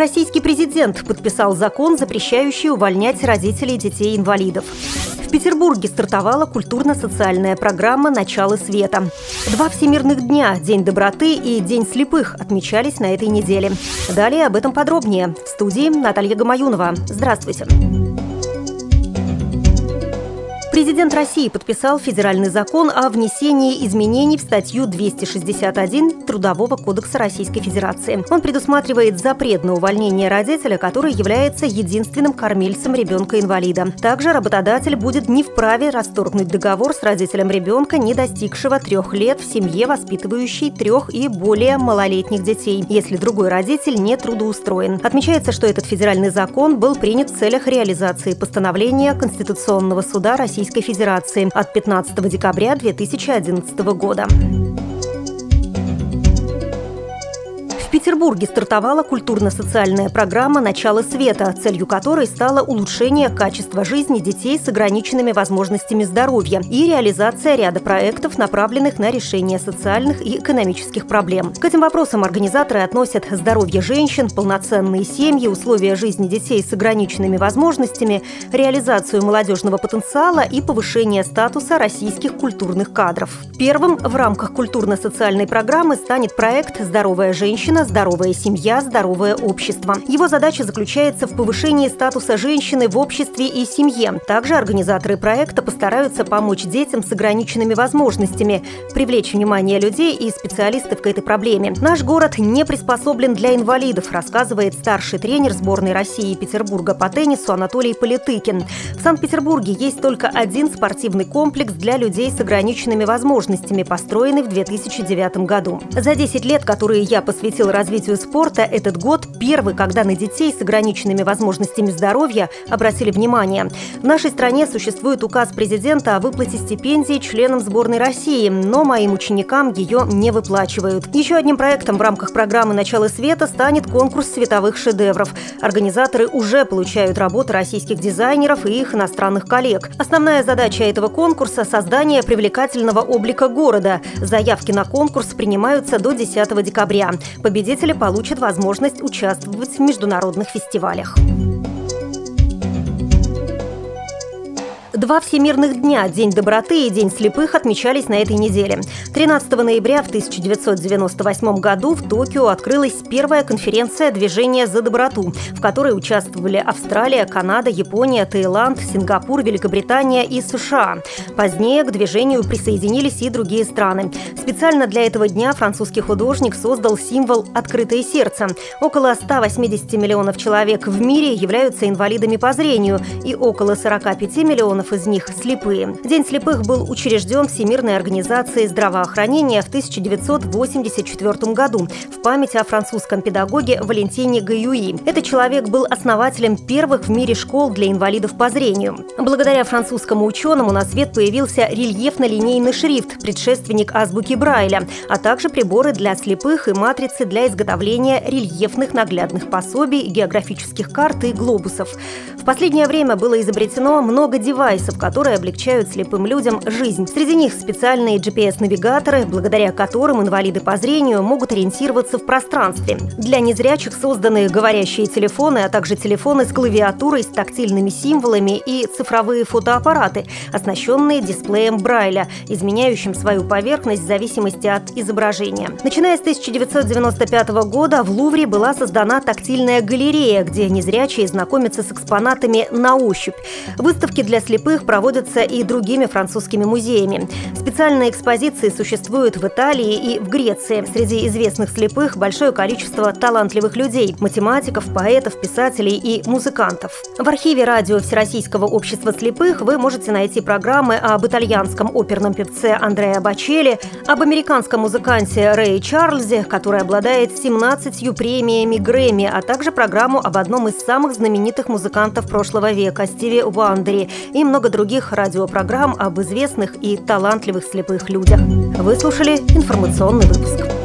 Российский президент подписал закон, запрещающий увольнять родителей детей-инвалидов. В Петербурге стартовала культурно-социальная программа «Начало света». Два всемирных дня – День доброты и День слепых – отмечались на этой неделе. Далее об этом подробнее. В студии Наталья Гамаюнова. Здравствуйте. Президент России подписал федеральный закон о внесении изменений в статью 261 Трудового кодекса Российской Федерации. Он предусматривает запрет на увольнение родителя, который является единственным кормильцем ребенка-инвалида. Также работодатель будет не вправе расторгнуть договор с родителем ребенка, не достигшего трех лет в семье, воспитывающей трех и более малолетних детей, если другой родитель не трудоустроен. Отмечается, что этот федеральный закон был принят в целях реализации постановления Конституционного суда России Российской Федерации от 15 декабря 2011 года. Петербурге стартовала культурно-социальная программа «Начало света», целью которой стало улучшение качества жизни детей с ограниченными возможностями здоровья и реализация ряда проектов, направленных на решение социальных и экономических проблем. К этим вопросам организаторы относят здоровье женщин, полноценные семьи, условия жизни детей с ограниченными возможностями, реализацию молодежного потенциала и повышение статуса российских культурных кадров. Первым в рамках культурно-социальной программы станет проект «Здоровая женщина. Здоровая семья, здоровое общество. Его задача заключается в повышении статуса женщины в обществе и семье. Также организаторы проекта постараются помочь детям с ограниченными возможностями, привлечь внимание людей и специалистов к этой проблеме. Наш город не приспособлен для инвалидов, рассказывает старший тренер сборной России и Петербурга по теннису Анатолий Политыкин. В Санкт-Петербурге есть только один спортивный комплекс для людей с ограниченными возможностями, построенный в 2009 году. За 10 лет, которые я посвятил развитию спорта этот год первый, когда на детей с ограниченными возможностями здоровья обратили внимание. В нашей стране существует указ президента о выплате стипендий членам сборной России, но моим ученикам ее не выплачивают. Еще одним проектом в рамках программы «Начало света» станет конкурс световых шедевров. Организаторы уже получают работы российских дизайнеров и их иностранных коллег. Основная задача этого конкурса – создание привлекательного облика города. Заявки на конкурс принимаются до 10 декабря. Победитель победители получат возможность участвовать в международных фестивалях. Два всемирных дня – День доброты и День слепых – отмечались на этой неделе. 13 ноября в 1998 году в Токио открылась первая конференция «Движение за доброту», в которой участвовали Австралия, Канада, Япония, Таиланд, Сингапур, Великобритания и США. Позднее к движению присоединились и другие страны. Специально для этого дня французский художник создал символ «Открытое сердце». Около 180 миллионов человек в мире являются инвалидами по зрению, и около 45 миллионов из них слепые. День слепых был учрежден Всемирной организацией здравоохранения в 1984 году в память о французском педагоге Валентине Гаюи. Этот человек был основателем первых в мире школ для инвалидов по зрению. Благодаря французскому ученому на свет появился рельефно-линейный шрифт, предшественник азбуки Брайля, а также приборы для слепых и матрицы для изготовления рельефных наглядных пособий, географических карт и глобусов. В последнее время было изобретено много девайсов, девайсов, которые облегчают слепым людям жизнь. Среди них специальные GPS-навигаторы, благодаря которым инвалиды по зрению могут ориентироваться в пространстве. Для незрячих созданы говорящие телефоны, а также телефоны с клавиатурой, с тактильными символами и цифровые фотоаппараты, оснащенные дисплеем Брайля, изменяющим свою поверхность в зависимости от изображения. Начиная с 1995 года в Лувре была создана тактильная галерея, где незрячие знакомятся с экспонатами на ощупь. Выставки для слепых слепых проводятся и другими французскими музеями. Специальные экспозиции существуют в Италии и в Греции. Среди известных слепых большое количество талантливых людей – математиков, поэтов, писателей и музыкантов. В архиве радио Всероссийского общества слепых вы можете найти программы об итальянском оперном певце Андреа Бачелли, об американском музыканте Рэе Чарльзе, который обладает 17 премиями Грэмми, а также программу об одном из самых знаменитых музыкантов прошлого века – Стиве Уандере и много других радиопрограмм об известных и талантливых слепых людях. Вы слушали информационный выпуск.